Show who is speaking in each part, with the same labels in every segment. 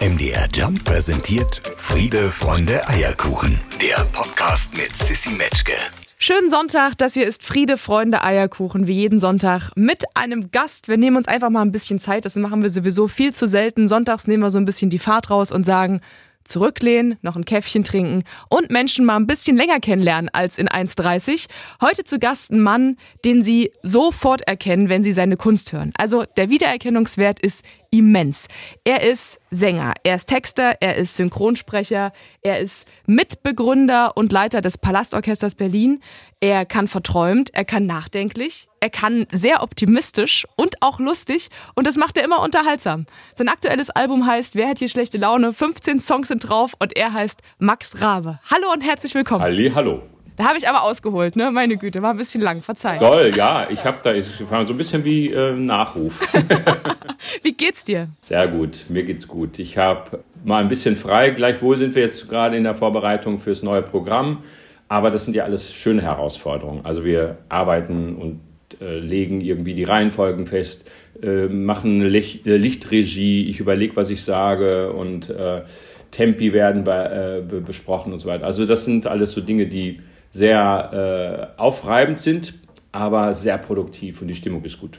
Speaker 1: MDR Jump präsentiert Friede, Freunde, Eierkuchen. Der Podcast mit Sissy Metzke.
Speaker 2: Schönen Sonntag, das hier ist Friede, Freunde, Eierkuchen, wie jeden Sonntag mit einem Gast. Wir nehmen uns einfach mal ein bisschen Zeit, das machen wir sowieso viel zu selten. Sonntags nehmen wir so ein bisschen die Fahrt raus und sagen, zurücklehnen, noch ein Käffchen trinken und Menschen mal ein bisschen länger kennenlernen als in 1,30. Heute zu Gast ein Mann, den Sie sofort erkennen, wenn Sie seine Kunst hören. Also der Wiedererkennungswert ist immens. Er ist Sänger, er ist Texter, er ist Synchronsprecher, er ist Mitbegründer und Leiter des Palastorchesters Berlin. Er kann verträumt, er kann nachdenklich, er kann sehr optimistisch und auch lustig und das macht er immer unterhaltsam. Sein aktuelles Album heißt Wer hat hier schlechte Laune? 15 Songs sind drauf und er heißt Max Rabe. Hallo und herzlich willkommen.
Speaker 3: Halli, hallo.
Speaker 2: Da habe ich aber ausgeholt, ne? Meine Güte, war ein bisschen lang, verzeih.
Speaker 3: Toll, ja, ich habe da, ich war so ein bisschen wie äh, Nachruf.
Speaker 2: wie geht's dir?
Speaker 3: Sehr gut, mir geht's gut. Ich habe mal ein bisschen frei. Gleichwohl sind wir jetzt gerade in der Vorbereitung fürs neue Programm. Aber das sind ja alles schöne Herausforderungen. Also wir arbeiten und äh, legen irgendwie die Reihenfolgen fest, äh, machen Licht, äh, Lichtregie, ich überlege, was ich sage und äh, Tempi werden bei, äh, besprochen und so weiter. Also das sind alles so Dinge, die sehr äh, aufreibend sind, aber sehr produktiv und die Stimmung ist gut.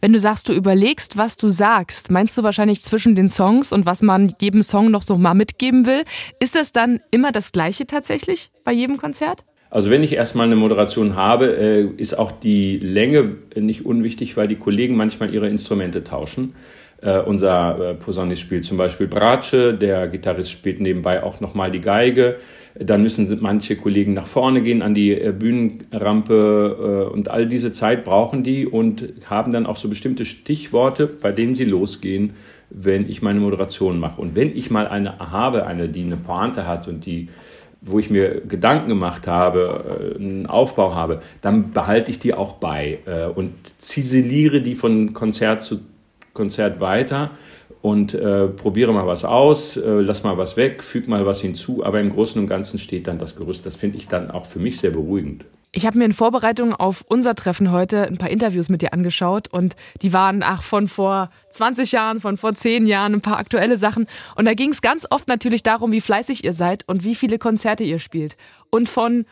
Speaker 2: Wenn du sagst, du überlegst, was du sagst, meinst du wahrscheinlich zwischen den Songs und was man jedem Song noch so mal mitgeben will? Ist das dann immer das Gleiche tatsächlich bei jedem Konzert?
Speaker 3: Also wenn ich erstmal eine Moderation habe, äh, ist auch die Länge nicht unwichtig, weil die Kollegen manchmal ihre Instrumente tauschen. Uh, unser uh, Posaunist spielt zum Beispiel Bratsche, der Gitarrist spielt nebenbei auch nochmal die Geige. Dann müssen manche Kollegen nach vorne gehen an die äh, Bühnenrampe äh, und all diese Zeit brauchen die und haben dann auch so bestimmte Stichworte, bei denen sie losgehen, wenn ich meine Moderation mache. Und wenn ich mal eine habe, eine, die eine Pointe hat und die wo ich mir Gedanken gemacht habe, äh, einen Aufbau habe, dann behalte ich die auch bei und ziseliere die von Konzert zu Konzert weiter und äh, probiere mal was aus, äh, lass mal was weg, füge mal was hinzu, aber im Großen und Ganzen steht dann das Gerüst. Das finde ich dann auch für mich sehr beruhigend.
Speaker 2: Ich habe mir in Vorbereitung auf unser Treffen heute ein paar Interviews mit dir angeschaut und die waren ach von vor 20 Jahren, von vor 10 Jahren, ein paar aktuelle Sachen und da ging es ganz oft natürlich darum, wie fleißig ihr seid und wie viele Konzerte ihr spielt. Und von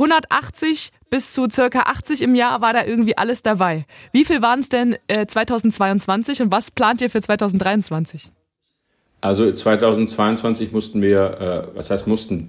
Speaker 2: 180 bis zu circa 80 im Jahr war da irgendwie alles dabei. Wie viel waren es denn äh, 2022 und was plant ihr für 2023?
Speaker 3: Also 2022 mussten wir, äh, was heißt mussten,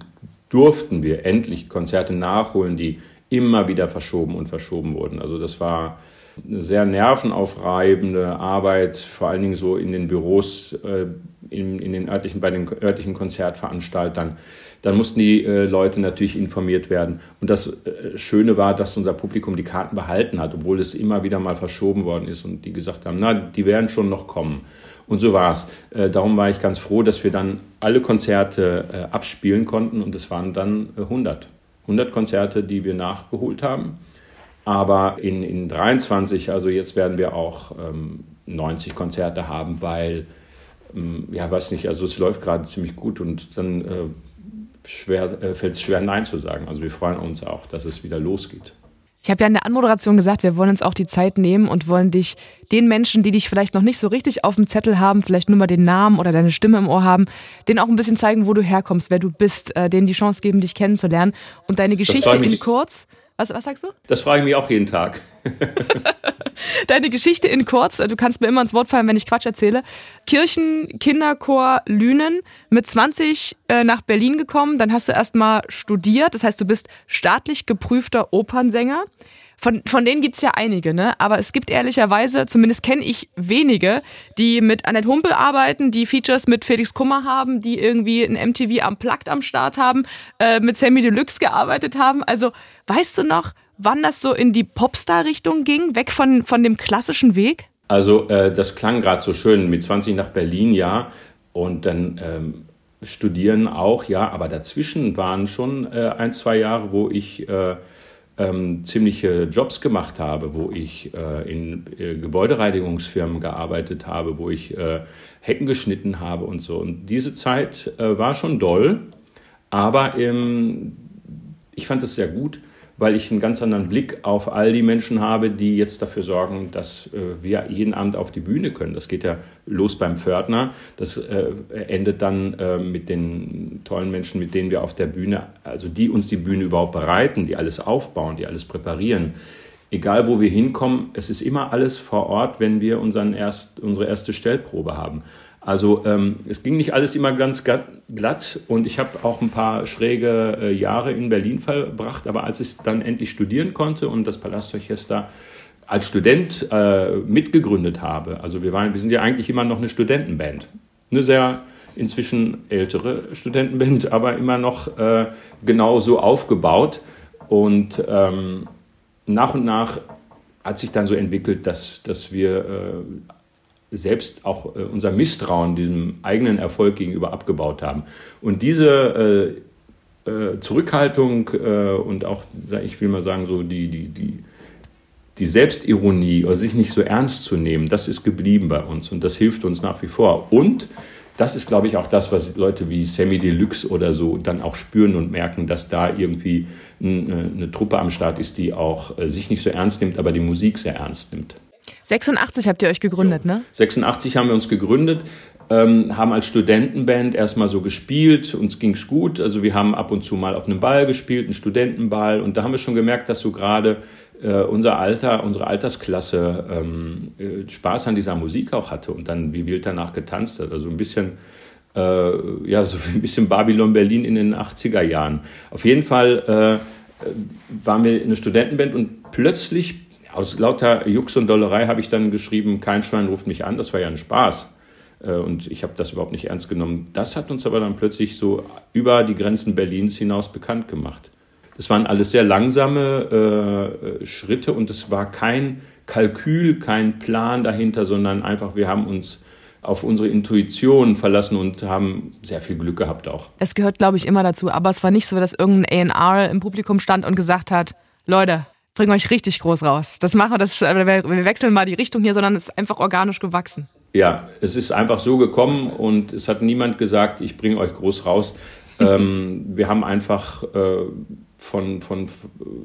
Speaker 3: durften wir endlich Konzerte nachholen, die immer wieder verschoben und verschoben wurden. Also das war eine sehr nervenaufreibende Arbeit, vor allen Dingen so in den Büros, äh, in, in den örtlichen, bei den örtlichen Konzertveranstaltern dann mussten die äh, Leute natürlich informiert werden. Und das äh, Schöne war, dass unser Publikum die Karten behalten hat, obwohl es immer wieder mal verschoben worden ist und die gesagt haben, na, die werden schon noch kommen. Und so war es. Äh, darum war ich ganz froh, dass wir dann alle Konzerte äh, abspielen konnten und es waren dann 100. Äh, 100 Konzerte, die wir nachgeholt haben. Aber in, in 23, also jetzt werden wir auch ähm, 90 Konzerte haben, weil, ähm, ja, weiß nicht, also es läuft gerade ziemlich gut und dann äh, schwer, äh, fällt es schwer, Nein zu sagen. Also wir freuen uns auch, dass es wieder losgeht.
Speaker 2: Ich habe ja in der Anmoderation gesagt, wir wollen uns auch die Zeit nehmen und wollen dich den Menschen, die dich vielleicht noch nicht so richtig auf dem Zettel haben, vielleicht nur mal den Namen oder deine Stimme im Ohr haben, denen auch ein bisschen zeigen, wo du herkommst, wer du bist, äh, denen die Chance geben, dich kennenzulernen und deine Geschichte in kurz. Was, was sagst du?
Speaker 3: Das frage ich mich auch jeden Tag.
Speaker 2: Deine Geschichte in kurz, du kannst mir immer ins Wort fallen, wenn ich Quatsch erzähle. Kirchen Kinderchor Lünen, mit 20 äh, nach Berlin gekommen, dann hast du erstmal studiert, das heißt, du bist staatlich geprüfter Opernsänger. Von, von denen gibt's ja einige, ne? Aber es gibt ehrlicherweise, zumindest kenne ich wenige, die mit Annette Humpel arbeiten, die Features mit Felix Kummer haben, die irgendwie ein MTV am Plugged am Start haben, äh, mit Sammy Deluxe gearbeitet haben. Also weißt du noch, wann das so in die Popstar-Richtung ging, weg von, von dem klassischen Weg?
Speaker 3: Also äh, das klang gerade so schön, mit 20 nach Berlin, ja. Und dann ähm, studieren auch, ja. Aber dazwischen waren schon äh, ein, zwei Jahre, wo ich... Äh, ähm, ziemliche Jobs gemacht habe, wo ich äh, in äh, Gebäudereinigungsfirmen gearbeitet habe, wo ich äh, Hecken geschnitten habe und so. Und diese Zeit äh, war schon doll, aber ähm, ich fand es sehr gut, weil ich einen ganz anderen Blick auf all die Menschen habe, die jetzt dafür sorgen, dass äh, wir jeden Abend auf die Bühne können. Das geht ja los beim Pförtner, das äh, endet dann äh, mit den tollen Menschen, mit denen wir auf der Bühne, also die uns die Bühne überhaupt bereiten, die alles aufbauen, die alles präparieren. Egal wo wir hinkommen, es ist immer alles vor Ort, wenn wir unseren erst, unsere erste Stellprobe haben. Also ähm, es ging nicht alles immer ganz glatt und ich habe auch ein paar schräge äh, Jahre in Berlin verbracht, aber als ich dann endlich studieren konnte und das Palastorchester als Student äh, mitgegründet habe, also wir, waren, wir sind ja eigentlich immer noch eine Studentenband, eine sehr inzwischen ältere Studentenband, aber immer noch äh, genauso aufgebaut und ähm, nach und nach hat sich dann so entwickelt, dass, dass wir äh, selbst auch äh, unser Misstrauen diesem eigenen Erfolg gegenüber abgebaut haben. Und diese äh, äh, Zurückhaltung äh, und auch, ich will mal sagen, so die, die, die, die Selbstironie oder sich nicht so ernst zu nehmen, das ist geblieben bei uns und das hilft uns nach wie vor. Und das ist, glaube ich, auch das, was Leute wie Sammy Deluxe oder so dann auch spüren und merken, dass da irgendwie eine, eine Truppe am Start ist, die auch äh, sich nicht so ernst nimmt, aber die Musik sehr ernst nimmt.
Speaker 2: 86 habt ihr euch gegründet, ne?
Speaker 3: 86 haben wir uns gegründet, ähm, haben als Studentenband erstmal so gespielt, uns ging's gut. Also wir haben ab und zu mal auf einem Ball gespielt, einen Studentenball. Und da haben wir schon gemerkt, dass so gerade äh, unser Alter, unsere Altersklasse ähm, äh, Spaß an dieser Musik auch hatte und dann wie wild danach getanzt hat. Also ein bisschen äh, ja, so ein bisschen Babylon Berlin in den 80er Jahren. Auf jeden Fall äh, waren wir eine Studentenband und plötzlich aus lauter Jux und Dollerei habe ich dann geschrieben, kein Schwein ruft mich an, das war ja ein Spaß. Äh, und ich habe das überhaupt nicht ernst genommen. Das hat uns aber dann plötzlich so über die Grenzen Berlins hinaus bekannt gemacht. Das waren alles sehr langsame äh, Schritte und es war kein Kalkül, kein Plan dahinter, sondern einfach, wir haben uns auf unsere Intuition verlassen und haben sehr viel Glück gehabt auch.
Speaker 2: Es gehört, glaube ich, immer dazu. Aber es war nicht so, dass irgendein A&R im Publikum stand und gesagt hat, Leute, bringen euch richtig groß raus. Das machen wir, das, äh, wir wechseln mal die Richtung hier, sondern es ist einfach organisch gewachsen.
Speaker 3: Ja, es ist einfach so gekommen und es hat niemand gesagt, ich bringe euch groß raus. ähm, wir haben einfach äh, von, von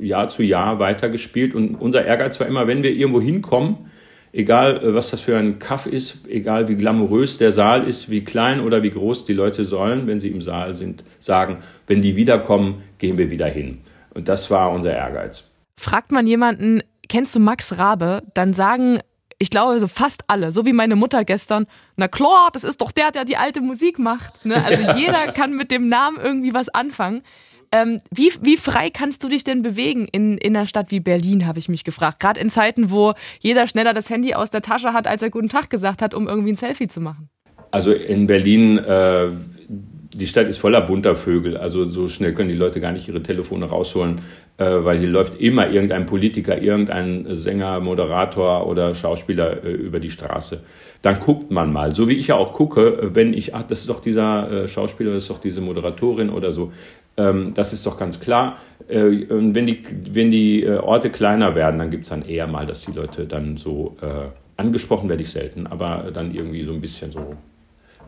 Speaker 3: Jahr zu Jahr weitergespielt und unser Ehrgeiz war immer, wenn wir irgendwo hinkommen, egal äh, was das für ein Kaff ist, egal wie glamourös der Saal ist, wie klein oder wie groß die Leute sollen, wenn sie im Saal sind, sagen, wenn die wiederkommen, gehen wir wieder hin. Und das war unser Ehrgeiz.
Speaker 2: Fragt man jemanden, kennst du Max Rabe, dann sagen, ich glaube, so fast alle, so wie meine Mutter gestern, na klar, das ist doch der, der die alte Musik macht. Ne? Also jeder kann mit dem Namen irgendwie was anfangen. Ähm, wie, wie frei kannst du dich denn bewegen in, in einer Stadt wie Berlin, habe ich mich gefragt. Gerade in Zeiten, wo jeder schneller das Handy aus der Tasche hat, als er guten Tag gesagt hat, um irgendwie ein Selfie zu machen.
Speaker 3: Also in Berlin äh, die Stadt ist voller bunter Vögel. Also so schnell können die Leute gar nicht ihre Telefone rausholen, weil hier läuft immer irgendein Politiker, irgendein Sänger, Moderator oder Schauspieler äh, über die Straße. Dann guckt man mal, so wie ich ja auch gucke, wenn ich, ach, das ist doch dieser äh, Schauspieler, das ist doch diese Moderatorin oder so. Ähm, das ist doch ganz klar. Äh, wenn die, wenn die äh, Orte kleiner werden, dann gibt es dann eher mal, dass die Leute dann so äh, angesprochen werde ich selten, aber dann irgendwie so ein bisschen so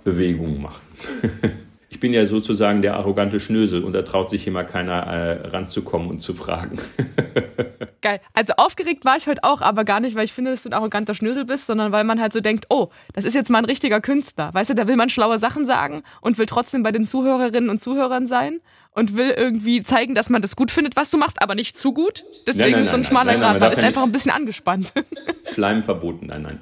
Speaker 3: Bewegungen machen. ich bin ja sozusagen der arrogante Schnösel und da traut sich immer keiner äh, ranzukommen und zu fragen.
Speaker 2: Geil. Also aufgeregt war ich heute auch, aber gar nicht, weil ich finde, dass du ein arroganter Schnösel bist, sondern weil man halt so denkt, oh, das ist jetzt mal ein richtiger Künstler. Weißt du, da will man schlaue Sachen sagen und will trotzdem bei den Zuhörerinnen und Zuhörern sein und will irgendwie zeigen, dass man das gut findet, was du machst, aber nicht zu gut. Deswegen nein, nein, ist so ein schmaler Grad. Man ist einfach ein bisschen angespannt.
Speaker 3: Schleim verboten, nein, nein.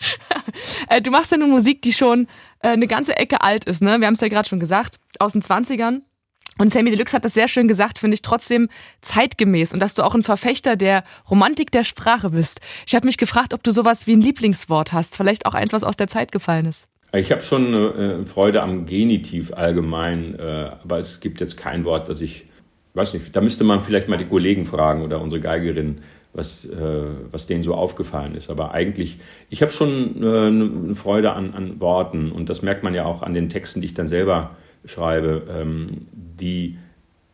Speaker 2: Äh, du machst ja nun Musik, die schon äh, eine ganze Ecke alt ist, ne? Wir haben es ja gerade schon gesagt, aus den 20ern. Und Sammy Deluxe hat das sehr schön gesagt, finde ich trotzdem zeitgemäß und dass du auch ein Verfechter der Romantik der Sprache bist. Ich habe mich gefragt, ob du sowas wie ein Lieblingswort hast, vielleicht auch eins, was aus der Zeit gefallen ist.
Speaker 3: Ich habe schon äh, Freude am Genitiv allgemein, aber es gibt jetzt kein Wort, das ich, weiß nicht, da müsste man vielleicht mal die Kollegen fragen oder unsere Geigerin, was, äh, was denen so aufgefallen ist. Aber eigentlich, ich habe schon äh, eine Freude an, an Worten und das merkt man ja auch an den Texten, die ich dann selber schreibe, ähm, die,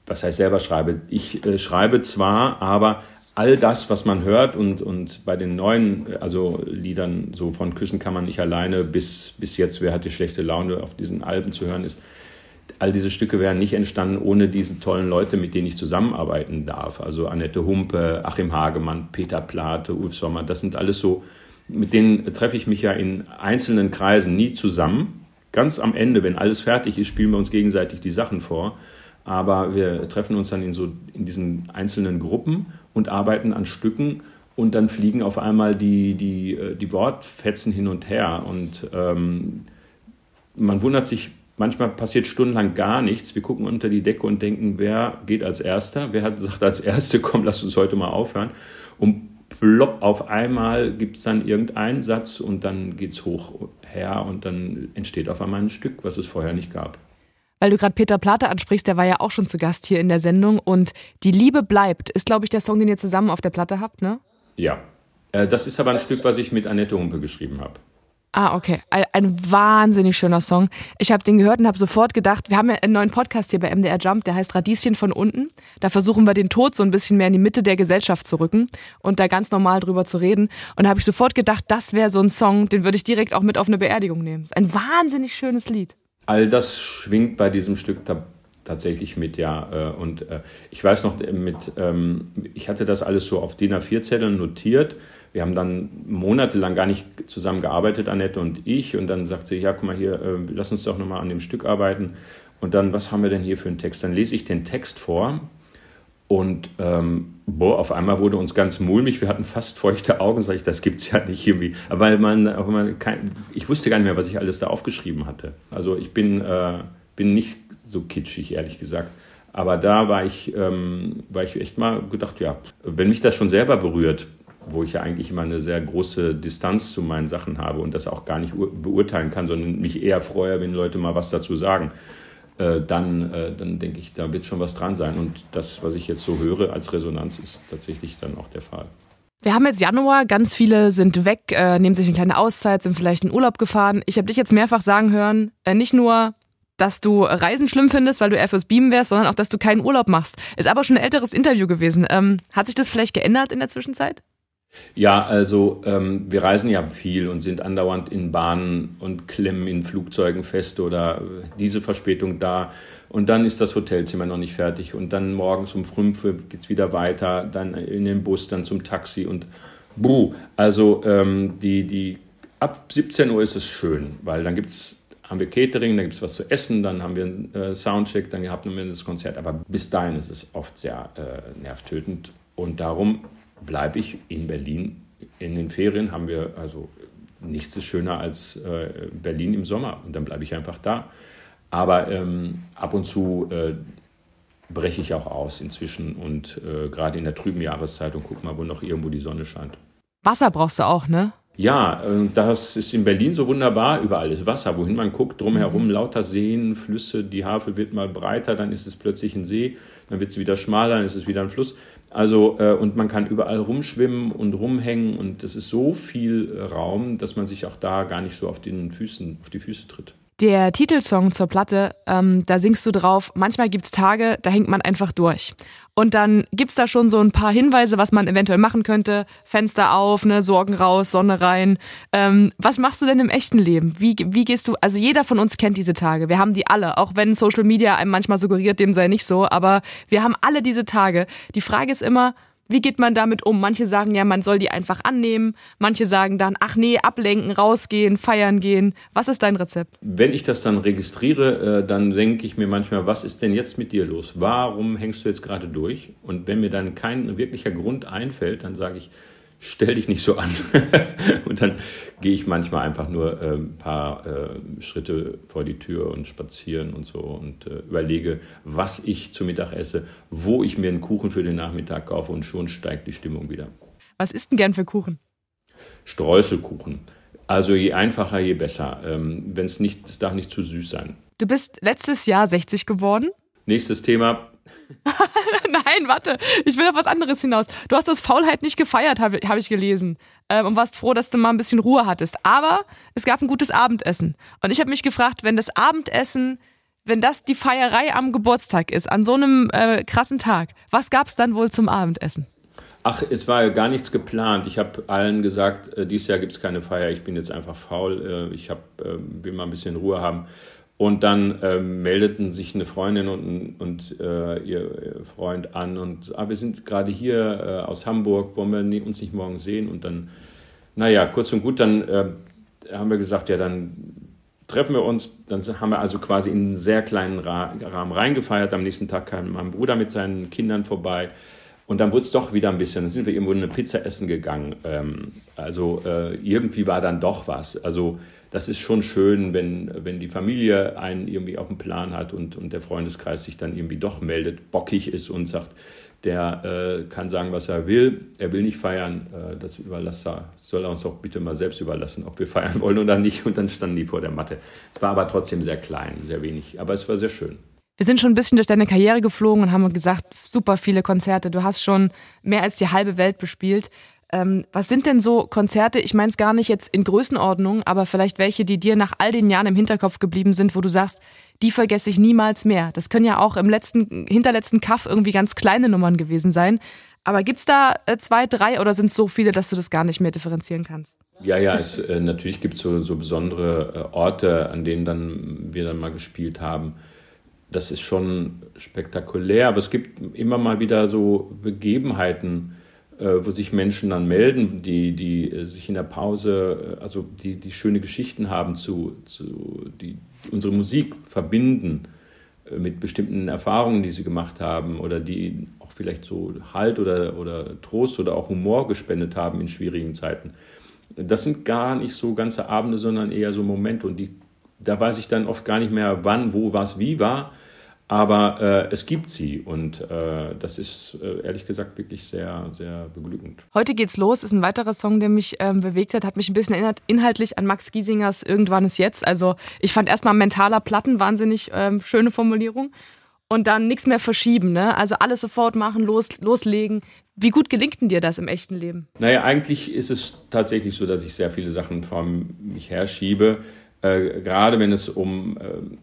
Speaker 3: was heißt selber schreibe? Ich äh, schreibe zwar, aber all das, was man hört und, und bei den neuen, also Liedern so von Küssen kann man nicht alleine bis, bis jetzt, wer hat die schlechte Laune auf diesen Alben zu hören ist, all diese Stücke wären nicht entstanden ohne diese tollen Leute, mit denen ich zusammenarbeiten darf. Also Annette Humpe, Achim Hagemann, Peter Plate, Ulf Sommer, das sind alles so, mit denen treffe ich mich ja in einzelnen Kreisen nie zusammen. Ganz am Ende, wenn alles fertig ist, spielen wir uns gegenseitig die Sachen vor. Aber wir treffen uns dann in, so, in diesen einzelnen Gruppen und arbeiten an Stücken und dann fliegen auf einmal die, die, äh, die Wortfetzen hin und her. Und ähm, man wundert sich Manchmal passiert stundenlang gar nichts. Wir gucken unter die Decke und denken, wer geht als Erster? Wer hat gesagt als Erste, komm, lass uns heute mal aufhören. Und plopp, auf einmal gibt es dann irgendeinen Satz und dann geht es hoch her und dann entsteht auf einmal ein Stück, was es vorher nicht gab.
Speaker 2: Weil du gerade Peter Plate ansprichst, der war ja auch schon zu Gast hier in der Sendung und Die Liebe bleibt ist, glaube ich, der Song, den ihr zusammen auf der Platte habt, ne?
Speaker 3: Ja. Äh, das ist aber ein Stück, was ich mit Annette Humpe geschrieben habe.
Speaker 2: Ah, okay. Ein wahnsinnig schöner Song. Ich habe den gehört und habe sofort gedacht, wir haben ja einen neuen Podcast hier bei MDR Jump, der heißt Radieschen von unten. Da versuchen wir den Tod so ein bisschen mehr in die Mitte der Gesellschaft zu rücken und da ganz normal drüber zu reden. Und da habe ich sofort gedacht, das wäre so ein Song, den würde ich direkt auch mit auf eine Beerdigung nehmen. Ist ein wahnsinnig schönes Lied.
Speaker 3: All das schwingt bei diesem Stück tatsächlich mit, ja. Äh, und äh, ich weiß noch, mit, ähm, ich hatte das alles so auf DIN A4-Zetteln notiert wir haben dann monatelang gar nicht zusammen gearbeitet, Annette und ich. Und dann sagt sie, ja, guck mal hier, äh, lass uns doch nochmal an dem Stück arbeiten. Und dann, was haben wir denn hier für einen Text? Dann lese ich den Text vor und ähm, boah, auf einmal wurde uns ganz mulmig. Wir hatten fast feuchte Augen. Sag ich, das gibt's ja nicht irgendwie. Weil man, man kein, ich wusste gar nicht mehr, was ich alles da aufgeschrieben hatte. Also ich bin, äh, bin nicht so kitschig, ehrlich gesagt. Aber da war ich, ähm, war ich echt mal gedacht, ja, wenn mich das schon selber berührt, wo ich ja eigentlich immer eine sehr große Distanz zu meinen Sachen habe und das auch gar nicht beurteilen kann, sondern mich eher freue, wenn Leute mal was dazu sagen, äh, dann, äh, dann denke ich, da wird schon was dran sein. Und das, was ich jetzt so höre als Resonanz, ist tatsächlich dann auch der Fall.
Speaker 2: Wir haben jetzt Januar, ganz viele sind weg, äh, nehmen sich eine kleine Auszeit, sind vielleicht in Urlaub gefahren. Ich habe dich jetzt mehrfach sagen hören, äh, nicht nur, dass du Reisen schlimm findest, weil du eher fürs Beamen wärst, sondern auch, dass du keinen Urlaub machst. Ist aber schon ein älteres Interview gewesen. Ähm, hat sich das vielleicht geändert in der Zwischenzeit?
Speaker 3: Ja, also ähm, wir reisen ja viel und sind andauernd in Bahnen und klemmen in Flugzeugen fest oder äh, diese Verspätung da. Und dann ist das Hotelzimmer noch nicht fertig. Und dann morgens um fünf geht es wieder weiter, dann in den Bus, dann zum Taxi und buh. Also ähm, die, die, ab 17 Uhr ist es schön, weil dann gibt's, haben wir Catering, dann gibt es was zu essen, dann haben wir einen äh, Soundcheck, dann haben wir das Konzert. Aber bis dahin ist es oft sehr äh, nervtötend. Und darum bleibe ich in Berlin. In den Ferien haben wir, also nichts ist schöner als äh, Berlin im Sommer und dann bleibe ich einfach da. Aber ähm, ab und zu äh, breche ich auch aus inzwischen und äh, gerade in der trüben Jahreszeit und guck mal, wo noch irgendwo die Sonne scheint.
Speaker 2: Wasser brauchst du auch, ne?
Speaker 3: Ja, äh, das ist in Berlin so wunderbar. Überall ist Wasser. Wohin man guckt, drumherum mhm. lauter Seen, Flüsse. Die Havel wird mal breiter, dann ist es plötzlich ein See. Dann wird es wieder schmaler, dann ist es wieder ein Fluss. Also, äh, und man kann überall rumschwimmen und rumhängen und es ist so viel äh, Raum, dass man sich auch da gar nicht so auf, den Füßen, auf die Füße tritt.
Speaker 2: Der Titelsong zur Platte, ähm, da singst du drauf, manchmal gibt's Tage, da hängt man einfach durch. Und dann gibt's da schon so ein paar Hinweise, was man eventuell machen könnte. Fenster auf, ne, Sorgen raus, Sonne rein. Ähm, was machst du denn im echten Leben? Wie, wie gehst du, also jeder von uns kennt diese Tage. Wir haben die alle, auch wenn Social Media einem manchmal suggeriert, dem sei nicht so, aber wir haben alle diese Tage. Die Frage ist immer, wie geht man damit um? Manche sagen ja, man soll die einfach annehmen. Manche sagen dann, ach nee, ablenken, rausgehen, feiern gehen. Was ist dein Rezept?
Speaker 3: Wenn ich das dann registriere, äh, dann denke ich mir manchmal, was ist denn jetzt mit dir los? Warum hängst du jetzt gerade durch? Und wenn mir dann kein wirklicher Grund einfällt, dann sage ich, stell dich nicht so an. und dann gehe ich manchmal einfach nur äh, ein paar äh, Schritte vor die Tür und spazieren und so und äh, überlege, was ich zu Mittag esse, wo ich mir einen Kuchen für den Nachmittag kaufe und schon steigt die Stimmung wieder.
Speaker 2: Was isst denn gern für Kuchen?
Speaker 3: Streuselkuchen. Also je einfacher, je besser. Ähm, Wenn es nicht, es darf nicht zu süß sein.
Speaker 2: Du bist letztes Jahr 60 geworden.
Speaker 3: Nächstes Thema.
Speaker 2: Nein, warte. Ich will auf was anderes hinaus. Du hast das Faulheit nicht gefeiert, habe hab ich gelesen. Ähm, und warst froh, dass du mal ein bisschen Ruhe hattest. Aber es gab ein gutes Abendessen. Und ich habe mich gefragt, wenn das Abendessen, wenn das die Feierei am Geburtstag ist, an so einem äh, krassen Tag, was gab es dann wohl zum Abendessen?
Speaker 3: Ach, es war ja gar nichts geplant. Ich habe allen gesagt, äh, dieses Jahr gibt es keine Feier. Ich bin jetzt einfach faul. Äh, ich hab, äh, will mal ein bisschen Ruhe haben. Und dann äh, meldeten sich eine Freundin und, und äh, ihr Freund an und ah, wir sind gerade hier äh, aus Hamburg, wollen wir uns nicht morgen sehen? Und dann, naja, kurz und gut, dann äh, haben wir gesagt, ja, dann treffen wir uns. Dann haben wir also quasi in einen sehr kleinen Rahmen reingefeiert. Am nächsten Tag kam mein Bruder mit seinen Kindern vorbei. Und dann wurde es doch wieder ein bisschen, dann sind wir irgendwo eine Pizza essen gegangen. Ähm, also äh, irgendwie war dann doch was. Also das ist schon schön, wenn, wenn die Familie einen irgendwie auf dem Plan hat und, und der Freundeskreis sich dann irgendwie doch meldet, bockig ist und sagt, der äh, kann sagen, was er will. Er will nicht feiern. Äh, das überlässt er, soll er uns doch bitte mal selbst überlassen, ob wir feiern wollen oder nicht. Und dann standen die vor der Matte. Es war aber trotzdem sehr klein, sehr wenig. Aber es war sehr schön.
Speaker 2: Wir sind schon ein bisschen durch deine Karriere geflogen und haben gesagt, super viele Konzerte. Du hast schon mehr als die halbe Welt bespielt. Ähm, was sind denn so Konzerte? Ich meine es gar nicht jetzt in Größenordnung, aber vielleicht welche, die dir nach all den Jahren im Hinterkopf geblieben sind, wo du sagst, die vergesse ich niemals mehr. Das können ja auch im letzten, hinterletzten Kaff irgendwie ganz kleine Nummern gewesen sein. Aber gibt es da äh, zwei, drei oder sind es so viele, dass du das gar nicht mehr differenzieren kannst?
Speaker 3: Ja, ja, es, äh, natürlich gibt es so, so besondere äh, Orte, an denen dann wir dann mal gespielt haben das ist schon spektakulär, aber es gibt immer mal wieder so Begebenheiten, wo sich Menschen dann melden, die, die äh, sich in der Pause, äh, also die, die schöne Geschichten haben, zu, zu, die unsere Musik verbinden mit bestimmten Erfahrungen, die sie gemacht haben oder die auch vielleicht so Halt oder, oder Trost oder auch Humor gespendet haben in schwierigen Zeiten. Das sind gar nicht so ganze Abende, sondern eher so Momente und die da weiß ich dann oft gar nicht mehr, wann, wo, was, wie war. Aber äh, es gibt sie und äh, das ist äh, ehrlich gesagt wirklich sehr, sehr beglückend.
Speaker 2: Heute geht's los ist ein weiterer Song, der mich ähm, bewegt hat, hat mich ein bisschen erinnert, inhaltlich an Max Giesingers Irgendwann ist jetzt. Also ich fand erstmal mentaler Platten wahnsinnig ähm, schöne Formulierung und dann nichts mehr verschieben, ne? Also alles sofort machen, los, loslegen. Wie gut gelingt denn dir das im echten Leben?
Speaker 3: Naja, eigentlich ist es tatsächlich so, dass ich sehr viele Sachen vor mich herschiebe. Äh, gerade wenn es um äh,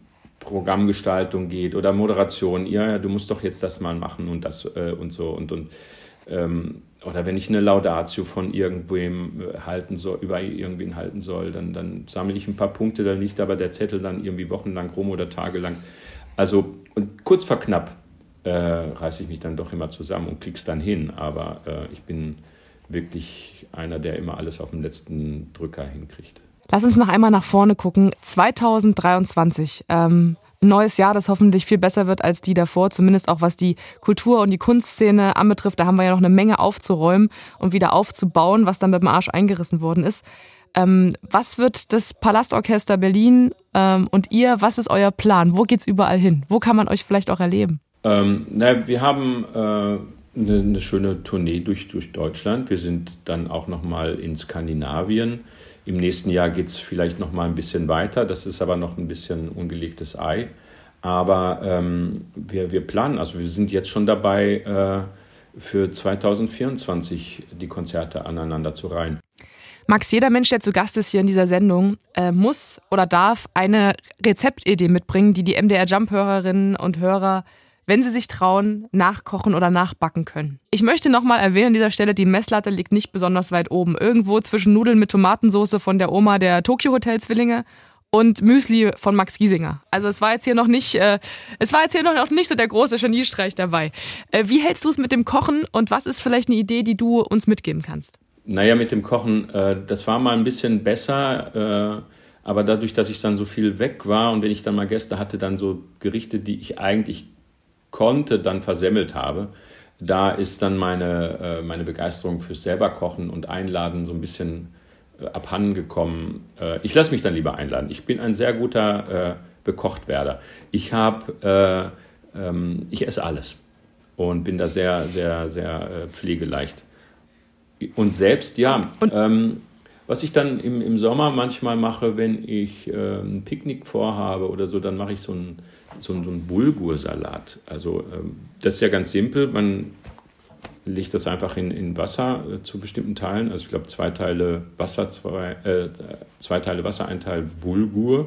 Speaker 3: Programmgestaltung geht oder Moderation, ja, du musst doch jetzt das mal machen und das äh, und so und und ähm, oder wenn ich eine Laudatio von irgendwem äh, halten soll, über irgendwen halten soll, dann, dann sammle ich ein paar Punkte, dann liegt aber der Zettel dann irgendwie wochenlang rum oder tagelang. Also und kurz vor knapp äh, reiße ich mich dann doch immer zusammen und krieg's dann hin. Aber äh, ich bin wirklich einer, der immer alles auf dem letzten Drücker hinkriegt.
Speaker 2: Lass uns noch einmal nach vorne gucken. 2023. Ähm, neues Jahr, das hoffentlich viel besser wird als die davor, zumindest auch was die Kultur- und die Kunstszene anbetrifft. Da haben wir ja noch eine Menge aufzuräumen und wieder aufzubauen, was dann mit dem Arsch eingerissen worden ist. Ähm, was wird das Palastorchester Berlin ähm, und ihr, was ist euer Plan? Wo geht's überall hin? Wo kann man euch vielleicht auch erleben?
Speaker 3: Ähm, na, wir haben äh, eine, eine, schöne Tournee durch, durch Deutschland. Wir sind dann auch noch mal in Skandinavien. Im nächsten Jahr geht es vielleicht noch mal ein bisschen weiter. Das ist aber noch ein bisschen ungelegtes Ei. Aber ähm, wir, wir planen, also wir sind jetzt schon dabei, äh, für 2024 die Konzerte aneinander zu reihen.
Speaker 2: Max, jeder Mensch, der zu Gast ist hier in dieser Sendung, äh, muss oder darf eine Rezeptidee mitbringen, die die MDR Jump-Hörerinnen und Hörer wenn sie sich trauen, nachkochen oder nachbacken können. Ich möchte nochmal erwähnen an dieser Stelle, die Messlatte liegt nicht besonders weit oben. Irgendwo zwischen Nudeln mit Tomatensauce von der Oma der Tokyo Hotel Zwillinge und Müsli von Max Giesinger. Also es war jetzt hier noch nicht, äh, es war jetzt hier noch nicht so der große Geniestreich dabei. Äh, wie hältst du es mit dem Kochen und was ist vielleicht eine Idee, die du uns mitgeben kannst?
Speaker 3: Naja, mit dem Kochen, äh, das war mal ein bisschen besser, äh, aber dadurch, dass ich dann so viel weg war und wenn ich dann mal Gäste hatte, dann so Gerichte, die ich eigentlich konnte, dann versemmelt habe. Da ist dann meine, äh, meine Begeisterung fürs selberkochen und Einladen so ein bisschen äh, abhanden gekommen. Äh, ich lasse mich dann lieber einladen. Ich bin ein sehr guter Bekochtwerder. Ich habe, äh, ähm, ich esse alles und bin da sehr, sehr, sehr pflegeleicht. Und selbst, ja, ähm, was ich dann im, im Sommer manchmal mache, wenn ich äh, ein Picknick vorhabe oder so, dann mache ich so einen so ein, so ein Bulgursalat. Also ähm, das ist ja ganz simpel. Man legt das einfach in, in Wasser äh, zu bestimmten Teilen. Also ich glaube zwei Teile Wasser, zwei, äh, zwei Teile Wasser, ein Teil Bulgur.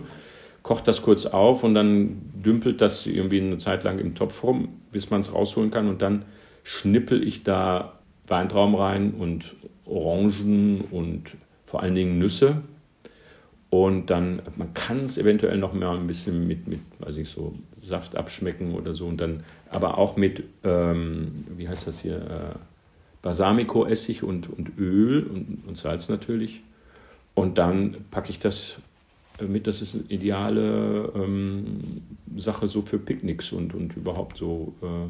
Speaker 3: Kocht das kurz auf und dann dümpelt das irgendwie eine Zeit lang im Topf rum, bis man es rausholen kann. Und dann schnippel ich da Weintrauben rein und Orangen und vor allen Dingen Nüsse Und dann, man kann es eventuell noch mal ein bisschen mit, mit, weiß ich so, Saft abschmecken oder so. Und dann, aber auch mit, ähm, wie heißt das hier, äh, Balsamico-Essig und, und Öl und, und Salz natürlich. Und dann packe ich das mit, das ist eine ideale ähm, Sache so für Picknicks und, und überhaupt so, äh,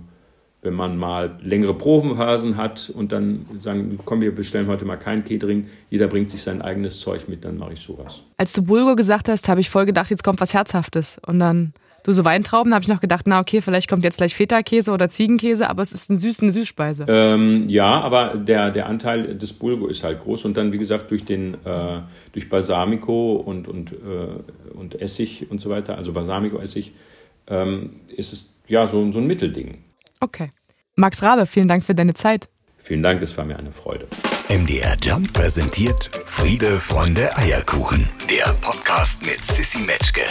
Speaker 3: wenn man mal längere Probenphasen hat und dann sagen, komm, wir bestellen heute mal kein Catering, jeder bringt sich sein eigenes Zeug mit, dann mache ich sowas.
Speaker 2: Als du Bulgur gesagt hast, habe ich voll gedacht, jetzt kommt was Herzhaftes und dann du so Weintrauben, habe ich noch gedacht, na okay, vielleicht kommt jetzt gleich Feta-Käse oder Ziegenkäse, aber es ist eine süße, eine Süßspeise.
Speaker 3: Ähm, ja, aber der, der Anteil des Bulgur ist halt groß und dann, wie gesagt, durch den äh, durch Balsamico und, und, äh, und Essig und so weiter, also Balsamico-Essig, ähm, ist es ja so, so ein Mittelding.
Speaker 2: Okay. Max Rabe, vielen Dank für deine Zeit.
Speaker 3: Vielen Dank, es war mir eine Freude.
Speaker 1: MDR Jump präsentiert Friede, Freunde, Eierkuchen. Der Podcast mit Sissy Metzke.